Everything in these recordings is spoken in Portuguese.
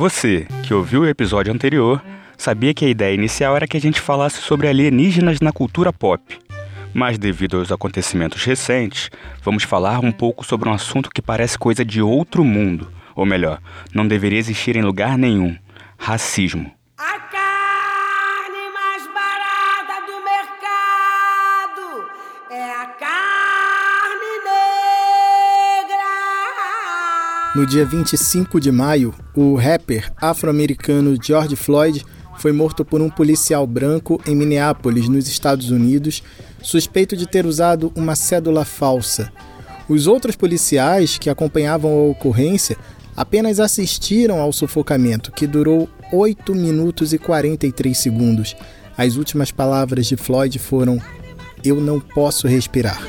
Você, que ouviu o episódio anterior, sabia que a ideia inicial era que a gente falasse sobre alienígenas na cultura pop. Mas devido aos acontecimentos recentes, vamos falar um pouco sobre um assunto que parece coisa de outro mundo, ou melhor, não deveria existir em lugar nenhum: racismo. No dia 25 de maio, o rapper afro-americano George Floyd foi morto por um policial branco em Minneapolis, nos Estados Unidos, suspeito de ter usado uma cédula falsa. Os outros policiais que acompanhavam a ocorrência apenas assistiram ao sufocamento, que durou 8 minutos e 43 segundos. As últimas palavras de Floyd foram: Eu não posso respirar.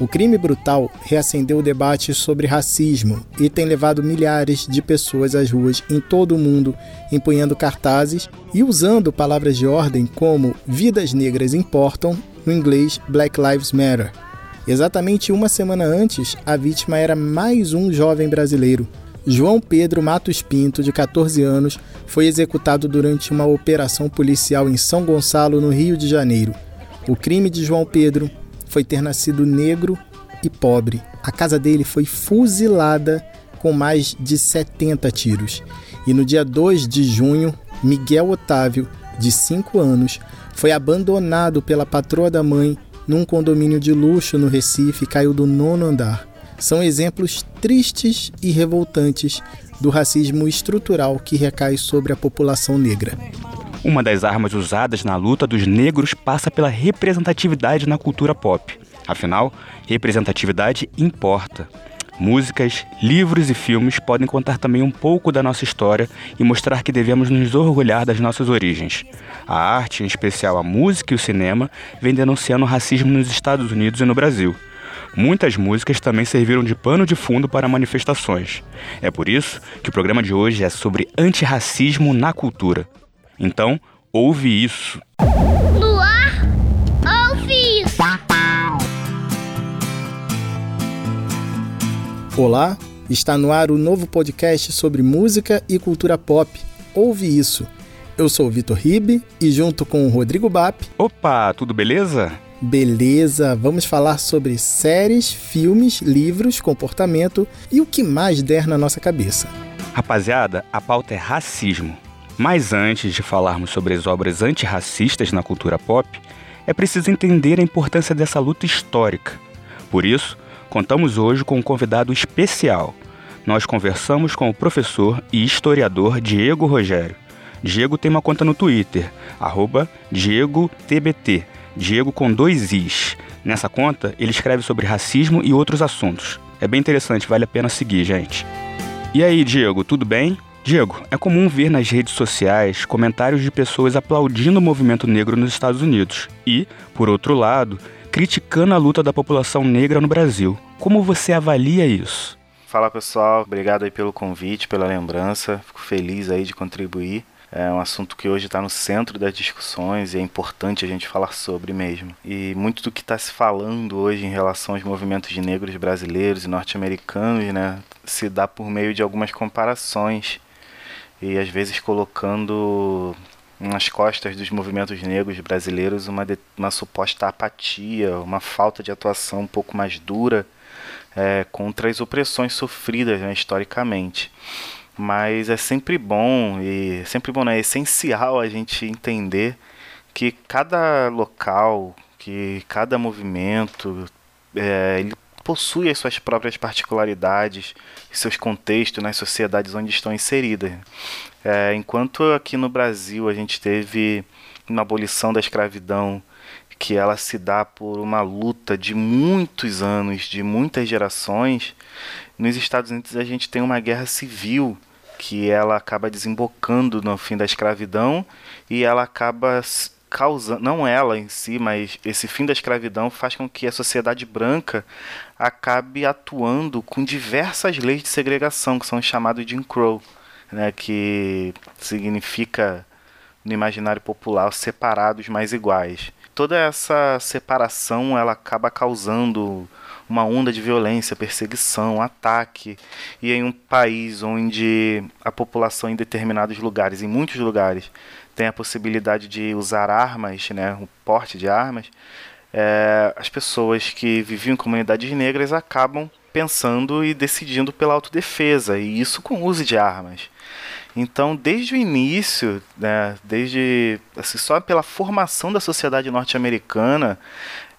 O crime brutal reacendeu o debate sobre racismo e tem levado milhares de pessoas às ruas em todo o mundo, empunhando cartazes e usando palavras de ordem como vidas negras importam, no inglês Black Lives Matter. Exatamente uma semana antes, a vítima era mais um jovem brasileiro. João Pedro Matos Pinto, de 14 anos, foi executado durante uma operação policial em São Gonçalo, no Rio de Janeiro. O crime de João Pedro foi ter nascido negro e pobre. A casa dele foi fuzilada com mais de 70 tiros. E no dia 2 de junho, Miguel Otávio, de 5 anos, foi abandonado pela patroa da mãe num condomínio de luxo no Recife e caiu do nono andar. São exemplos tristes e revoltantes do racismo estrutural que recai sobre a população negra. Uma das armas usadas na luta dos negros passa pela representatividade na cultura pop. Afinal, representatividade importa. Músicas, livros e filmes podem contar também um pouco da nossa história e mostrar que devemos nos orgulhar das nossas origens. A arte, em especial a música e o cinema, vem denunciando o racismo nos Estados Unidos e no Brasil. Muitas músicas também serviram de pano de fundo para manifestações. É por isso que o programa de hoje é sobre antirracismo na cultura. Então, ouve isso. Luar, ouve isso. Olá, está no ar o novo podcast sobre música e cultura pop. Ouve isso. Eu sou o Vitor Ribe e junto com o Rodrigo Bap. Opa, tudo beleza? Beleza, vamos falar sobre séries, filmes, livros, comportamento e o que mais der na nossa cabeça. Rapaziada, a pauta é racismo. Mas antes de falarmos sobre as obras antirracistas na cultura pop, é preciso entender a importância dessa luta histórica. Por isso, contamos hoje com um convidado especial. Nós conversamos com o professor e historiador Diego Rogério. Diego tem uma conta no Twitter, DiegoTBT, Diego com dois Is. Nessa conta, ele escreve sobre racismo e outros assuntos. É bem interessante, vale a pena seguir, gente. E aí, Diego, tudo bem? Diego, é comum ver nas redes sociais comentários de pessoas aplaudindo o movimento negro nos Estados Unidos e, por outro lado, criticando a luta da população negra no Brasil. Como você avalia isso? Fala pessoal, obrigado aí pelo convite, pela lembrança, fico feliz aí de contribuir. É um assunto que hoje está no centro das discussões e é importante a gente falar sobre mesmo. E muito do que está se falando hoje em relação aos movimentos de negros brasileiros e norte-americanos, né, se dá por meio de algumas comparações e às vezes colocando nas costas dos movimentos negros brasileiros uma, de, uma suposta apatia, uma falta de atuação um pouco mais dura é, contra as opressões sofridas né, historicamente. Mas é sempre bom e sempre bom, né, é essencial a gente entender que cada local, que cada movimento, é, ele possui as suas próprias particularidades, seus contextos nas sociedades onde estão inseridas. É, enquanto aqui no Brasil a gente teve uma abolição da escravidão que ela se dá por uma luta de muitos anos, de muitas gerações, nos Estados Unidos a gente tem uma guerra civil que ela acaba desembocando no fim da escravidão e ela acaba causando, não ela em si, mas esse fim da escravidão faz com que a sociedade branca acabe atuando com diversas leis de segregação, que são chamados de Jim Crow, né, que significa no imaginário popular separados mais iguais. Toda essa separação ela acaba causando uma onda de violência, perseguição, ataque, e em um país onde a população em determinados lugares, em muitos lugares, tem a possibilidade de usar armas, né, o porte de armas, é, as pessoas que viviam em comunidades negras acabam pensando e decidindo pela autodefesa, e isso com uso de armas. Então, desde o início, né, desde assim, só pela formação da sociedade norte-americana,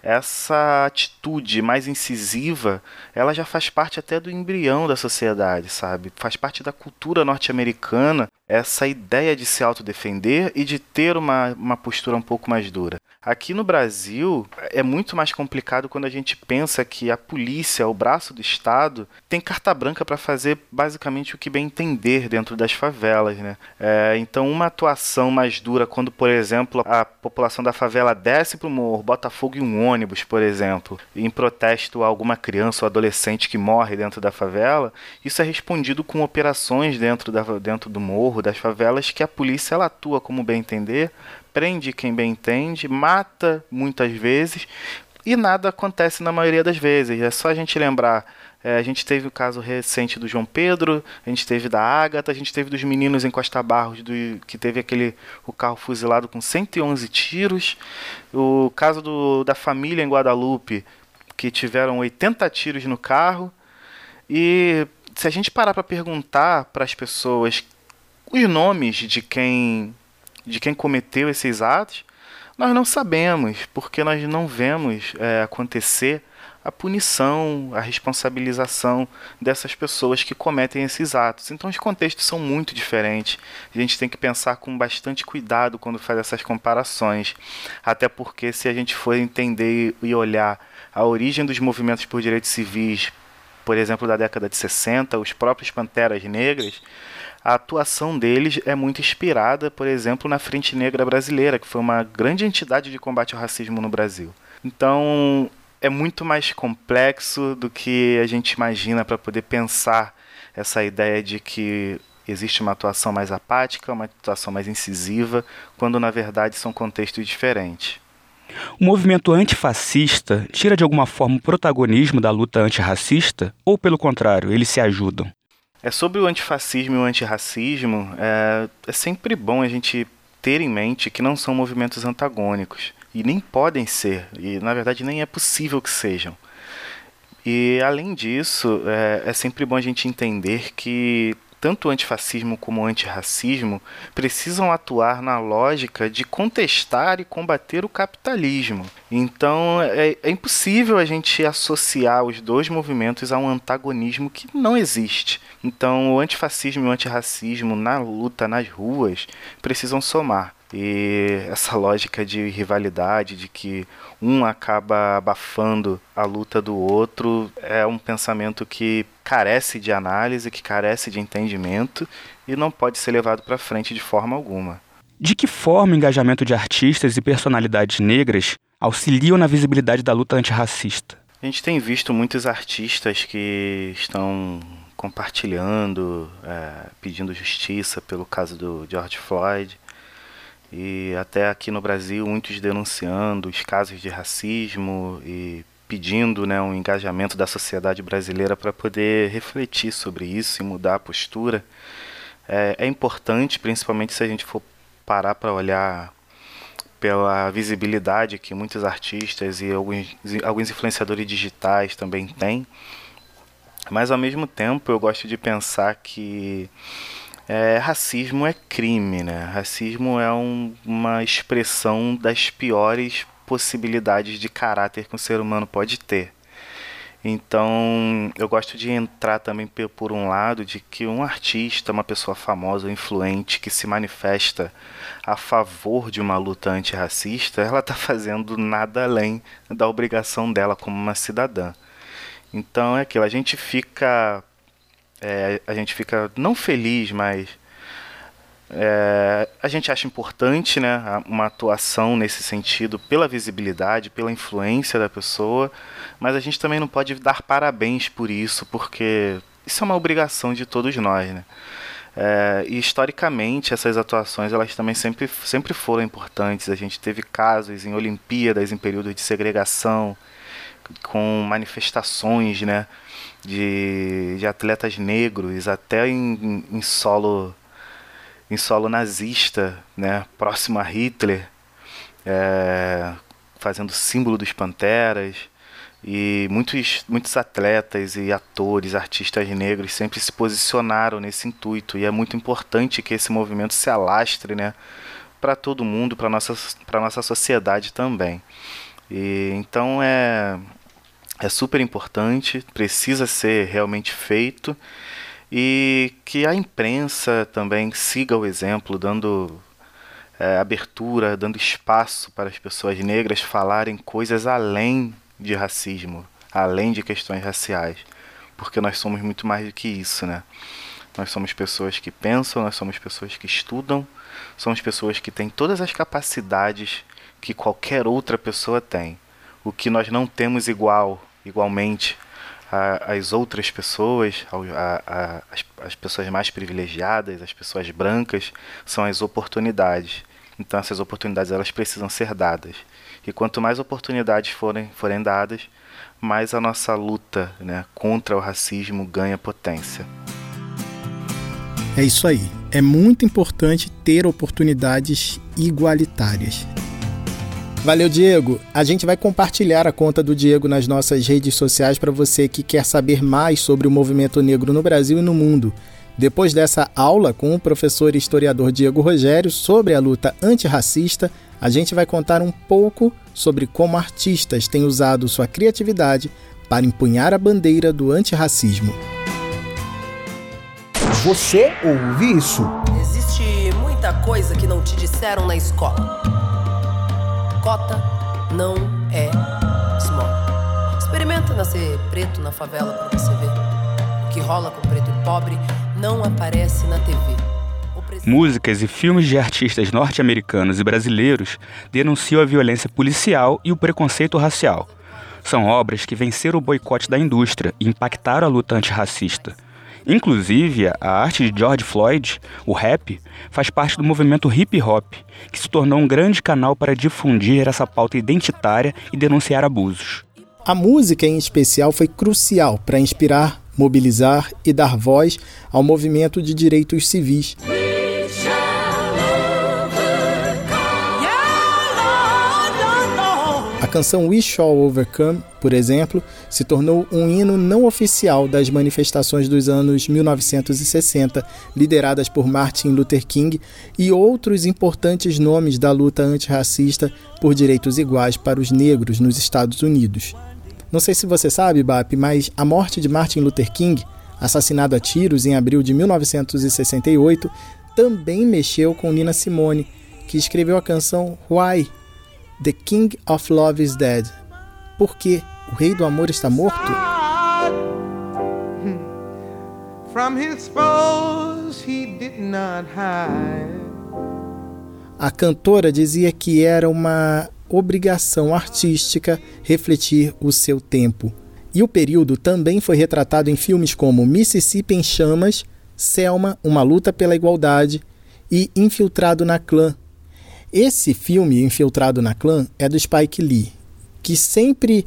essa atitude mais incisiva, ela já faz parte até do embrião da sociedade, sabe? Faz parte da cultura norte-americana essa ideia de se autodefender e de ter uma, uma postura um pouco mais dura. Aqui no Brasil é muito mais complicado quando a gente pensa que a polícia, o braço do Estado, tem carta branca para fazer basicamente o que bem entender dentro das favelas. Né? É, então, uma atuação mais dura quando, por exemplo, a população da favela desce para o morro, bota fogo em um ônibus, por exemplo, em protesto a alguma criança ou adolescente que morre dentro da favela, isso é respondido com operações dentro, da, dentro do morro, das favelas, que a polícia ela atua como bem entender prende quem bem entende, mata muitas vezes e nada acontece na maioria das vezes. É só a gente lembrar. É, a gente teve o caso recente do João Pedro, a gente teve da Ágata, a gente teve dos meninos em Costa Barros, do, que teve aquele o carro fuzilado com 111 tiros. O caso do, da família em Guadalupe, que tiveram 80 tiros no carro. E se a gente parar para perguntar para as pessoas os nomes de quem de quem cometeu esses atos, nós não sabemos, porque nós não vemos é, acontecer a punição, a responsabilização dessas pessoas que cometem esses atos. Então os contextos são muito diferentes. A gente tem que pensar com bastante cuidado quando faz essas comparações. Até porque se a gente for entender e olhar a origem dos movimentos por direitos civis, por exemplo, da década de 60, os próprios Panteras Negras, a atuação deles é muito inspirada, por exemplo, na Frente Negra Brasileira, que foi uma grande entidade de combate ao racismo no Brasil. Então, é muito mais complexo do que a gente imagina para poder pensar essa ideia de que existe uma atuação mais apática, uma atuação mais incisiva, quando na verdade são contextos diferentes. O movimento antifascista tira de alguma forma o protagonismo da luta antirracista ou, pelo contrário, eles se ajudam? É sobre o antifascismo e o antirracismo, é, é sempre bom a gente ter em mente que não são movimentos antagônicos e nem podem ser, e na verdade nem é possível que sejam. E além disso, é, é sempre bom a gente entender que tanto o antifascismo como o antirracismo precisam atuar na lógica de contestar e combater o capitalismo. Então é, é, impossível a gente associar os dois movimentos a um antagonismo que não existe. Então o antifascismo e o antirracismo na luta nas ruas precisam somar. E essa lógica de rivalidade, de que um acaba abafando a luta do outro, é um pensamento que carece de análise, que carece de entendimento e não pode ser levado para frente de forma alguma. De que forma o engajamento de artistas e personalidades negras auxiliam na visibilidade da luta antirracista? A gente tem visto muitos artistas que estão compartilhando, é, pedindo justiça pelo caso do George Floyd, e até aqui no Brasil muitos denunciando os casos de racismo e pedindo né, um engajamento da sociedade brasileira para poder refletir sobre isso e mudar a postura. É, é importante, principalmente se a gente for parar para olhar pela visibilidade que muitos artistas e alguns, alguns influenciadores digitais também têm. Mas ao mesmo tempo eu gosto de pensar que é, racismo é crime, né? Racismo é um, uma expressão das piores possibilidades de caráter que um ser humano pode ter. Então, eu gosto de entrar também por um lado de que um artista, uma pessoa famosa, influente, que se manifesta a favor de uma luta antirracista, ela está fazendo nada além da obrigação dela como uma cidadã. Então é aquilo, a gente fica é, a gente fica não feliz, mas é, a gente acha importante né, uma atuação nesse sentido pela visibilidade, pela influência da pessoa, mas a gente também não pode dar parabéns por isso, porque isso é uma obrigação de todos nós. Né? É, e historicamente essas atuações elas também sempre, sempre foram importantes. A gente teve casos em Olimpíadas, em períodos de segregação, com manifestações, né? De, de atletas negros, até em, em solo em solo nazista, né, próximo a Hitler, é, fazendo símbolo dos Panteras. E muitos, muitos atletas e atores, artistas negros sempre se posicionaram nesse intuito. E é muito importante que esse movimento se alastre né, para todo mundo, para a nossa, nossa sociedade também. E, então é, é super importante, precisa ser realmente feito e que a imprensa também siga o exemplo, dando é, abertura, dando espaço para as pessoas negras falarem coisas além de racismo, além de questões raciais, porque nós somos muito mais do que isso, né? Nós somos pessoas que pensam, nós somos pessoas que estudam, somos pessoas que têm todas as capacidades que qualquer outra pessoa tem. O que nós não temos igual, igualmente, às outras pessoas, as pessoas mais privilegiadas, as pessoas brancas, são as oportunidades. Então essas oportunidades elas precisam ser dadas. E quanto mais oportunidades forem, forem dadas, mais a nossa luta né, contra o racismo ganha potência. É isso aí. É muito importante ter oportunidades igualitárias. Valeu, Diego. A gente vai compartilhar a conta do Diego nas nossas redes sociais para você que quer saber mais sobre o movimento negro no Brasil e no mundo. Depois dessa aula com o professor e historiador Diego Rogério sobre a luta antirracista, a gente vai contar um pouco sobre como artistas têm usado sua criatividade para empunhar a bandeira do antirracismo. Você ouve isso? Existe muita coisa que não te disseram na escola cota não é small. Experimenta nascer preto na favela pra você ver. O que rola com preto e pobre não aparece na TV. Músicas e filmes de artistas norte-americanos e brasileiros denunciam a violência policial e o preconceito racial. São obras que venceram o boicote da indústria e impactaram a luta antirracista. Inclusive, a arte de George Floyd, o rap, faz parte do movimento hip hop, que se tornou um grande canal para difundir essa pauta identitária e denunciar abusos. A música, em especial, foi crucial para inspirar, mobilizar e dar voz ao movimento de direitos civis. Canção We Shall Overcome, por exemplo, se tornou um hino não oficial das manifestações dos anos 1960, lideradas por Martin Luther King e outros importantes nomes da luta antirracista por direitos iguais para os negros nos Estados Unidos. Não sei se você sabe, Bap, mas a morte de Martin Luther King, assassinado a tiros em abril de 1968, também mexeu com Nina Simone, que escreveu a canção Why The King of Love is Dead. Por quê? O Rei do Amor está morto? A cantora dizia que era uma obrigação artística refletir o seu tempo. E o período também foi retratado em filmes como Mississippi em Chamas, Selma, Uma Luta pela Igualdade e Infiltrado na Clã, esse filme, Infiltrado na Clã, é do Spike Lee, que sempre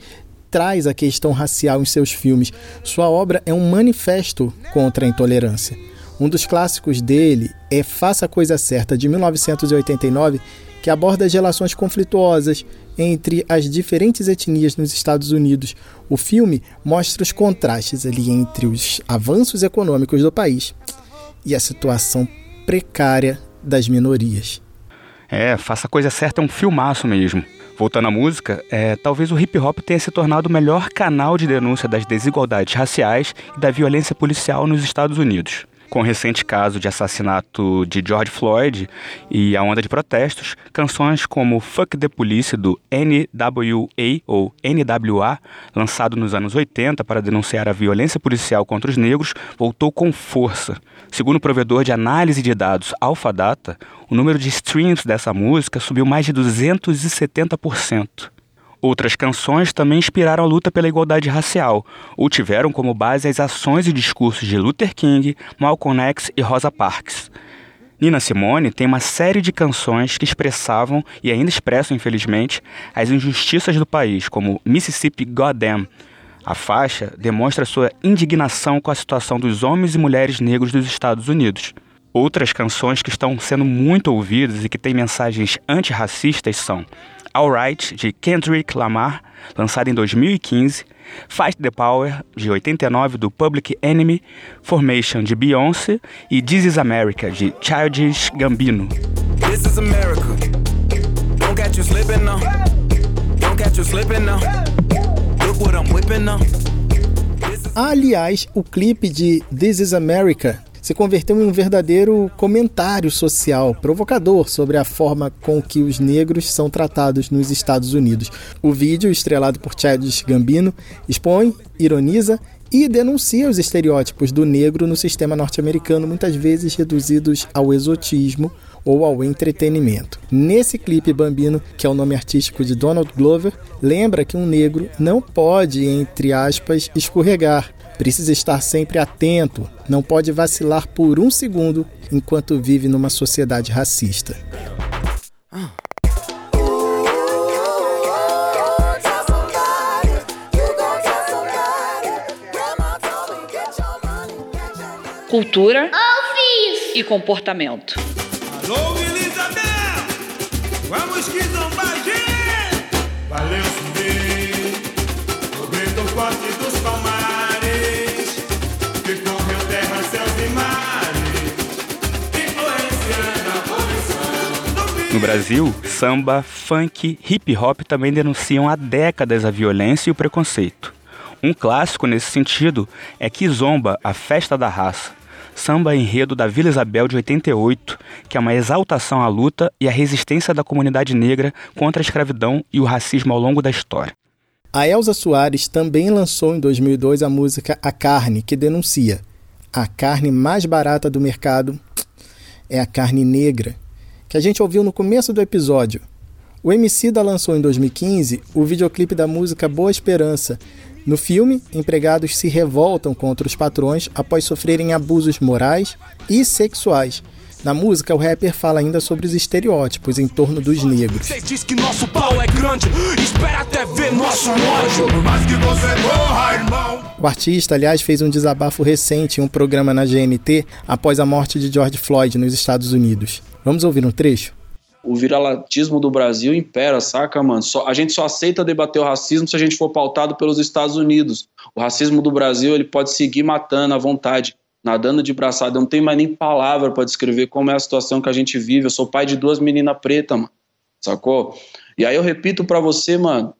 traz a questão racial em seus filmes. Sua obra é um manifesto contra a intolerância. Um dos clássicos dele é Faça a Coisa Certa, de 1989, que aborda as relações conflituosas entre as diferentes etnias nos Estados Unidos. O filme mostra os contrastes ali entre os avanços econômicos do país e a situação precária das minorias. É, Faça a Coisa Certa é um filmaço mesmo. Voltando à música, é, talvez o hip hop tenha se tornado o melhor canal de denúncia das desigualdades raciais e da violência policial nos Estados Unidos. Com o recente caso de assassinato de George Floyd e a onda de protestos, canções como Fuck the Police do NWA ou NWA, lançado nos anos 80 para denunciar a violência policial contra os negros, voltou com força. Segundo o provedor de análise de dados Alpha Data, o número de streams dessa música subiu mais de 270%. Outras canções também inspiraram a luta pela igualdade racial, ou tiveram como base as ações e discursos de Luther King, Malcolm X e Rosa Parks. Nina Simone tem uma série de canções que expressavam e ainda expressam, infelizmente, as injustiças do país, como Mississippi Goddamn. A faixa demonstra sua indignação com a situação dos homens e mulheres negros dos Estados Unidos. Outras canções que estão sendo muito ouvidas e que têm mensagens antirracistas são Alright, de Kendrick Lamar, lançada em 2015, Fight the Power, de 89, do Public Enemy, Formation, de Beyoncé e This is America, de Childish Gambino. This is America. Don't catch you slipping now. Don't catch you slipping now. Look what I'm whipping now. Aliás, o clipe de This is America se converteu em um verdadeiro comentário social provocador sobre a forma com que os negros são tratados nos Estados Unidos. O vídeo, estrelado por Childish Gambino, expõe, ironiza e denuncia os estereótipos do negro no sistema norte-americano, muitas vezes reduzidos ao exotismo ou ao entretenimento. Nesse clipe, Bambino, que é o nome artístico de Donald Glover, lembra que um negro não pode, entre aspas, escorregar, Precisa estar sempre atento, não pode vacilar por um segundo enquanto vive numa sociedade racista. Cultura e comportamento. Alô, Elizabeth! Vamos que zombar, Valeu, subir, o forte dos palmares. No Brasil, samba, funk, hip hop também denunciam há décadas a violência e o preconceito. Um clássico nesse sentido é Kizomba, a Festa da Raça, samba enredo da Vila Isabel de 88, que é uma exaltação à luta e à resistência da comunidade negra contra a escravidão e o racismo ao longo da história. A Elza Soares também lançou em 2002 a música A Carne, que denuncia: a carne mais barata do mercado é a carne negra que a gente ouviu no começo do episódio. O Emicida lançou em 2015 o videoclipe da música Boa Esperança. No filme, empregados se revoltam contra os patrões após sofrerem abusos morais e sexuais. Na música, o rapper fala ainda sobre os estereótipos em torno dos negros. Diz que nosso pau é grande, espera até ver nosso ódio. que você morra, irmão. O artista, aliás, fez um desabafo recente em um programa na GNT após a morte de George Floyd nos Estados Unidos. Vamos ouvir um trecho? O viralatismo do Brasil impera, saca, mano? Só, a gente só aceita debater o racismo se a gente for pautado pelos Estados Unidos. O racismo do Brasil ele pode seguir matando à vontade, nadando de braçada. Eu não tenho mais nem palavra para descrever como é a situação que a gente vive. Eu sou pai de duas meninas pretas, mano. Sacou? E aí eu repito para você, mano,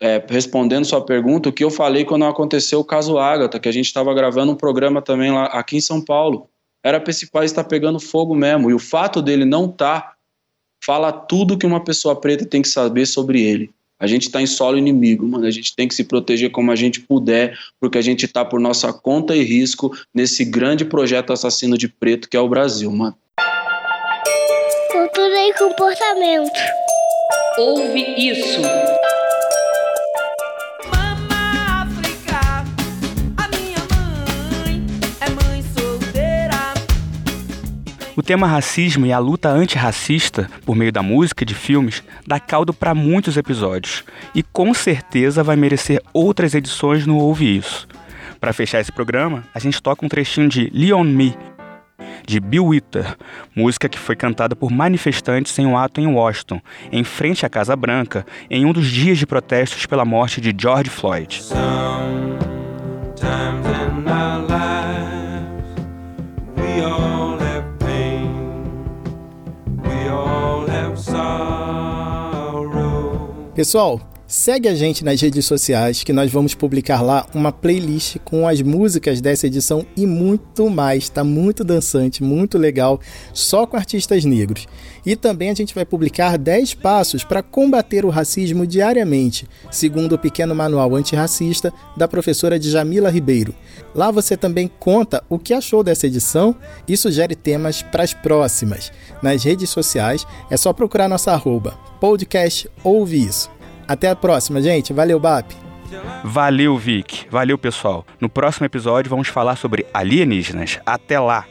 é, respondendo sua pergunta, o que eu falei quando aconteceu o caso Ágata, que a gente estava gravando um programa também lá aqui em São Paulo era para esse país estar tá pegando fogo mesmo. E o fato dele não estar tá, fala tudo que uma pessoa preta tem que saber sobre ele. A gente está em solo inimigo, mano. A gente tem que se proteger como a gente puder, porque a gente está por nossa conta e risco nesse grande projeto assassino de preto que é o Brasil, mano. Cultura e comportamento. Ouve isso. O tema racismo e a luta antirracista, por meio da música e de filmes, dá caldo para muitos episódios e com certeza vai merecer outras edições no Ouve Isso. Para fechar esse programa, a gente toca um trechinho de Leon Me, de Bill Witter, música que foi cantada por manifestantes em um ato em Washington, em frente à Casa Branca, em um dos dias de protestos pela morte de George Floyd. Pessoal, segue a gente nas redes sociais que nós vamos publicar lá uma playlist com as músicas dessa edição e muito mais. Tá muito dançante, muito legal, só com artistas negros. E também a gente vai publicar 10 passos para combater o racismo diariamente, segundo o pequeno manual antirracista da professora Djamila Ribeiro. Lá você também conta o que achou dessa edição e sugere temas para as próximas. Nas redes sociais é só procurar nossa arroba podcast Ouve Isso. Até a próxima, gente. Valeu, BAP. Valeu, Vic. Valeu, pessoal. No próximo episódio vamos falar sobre alienígenas. Até lá.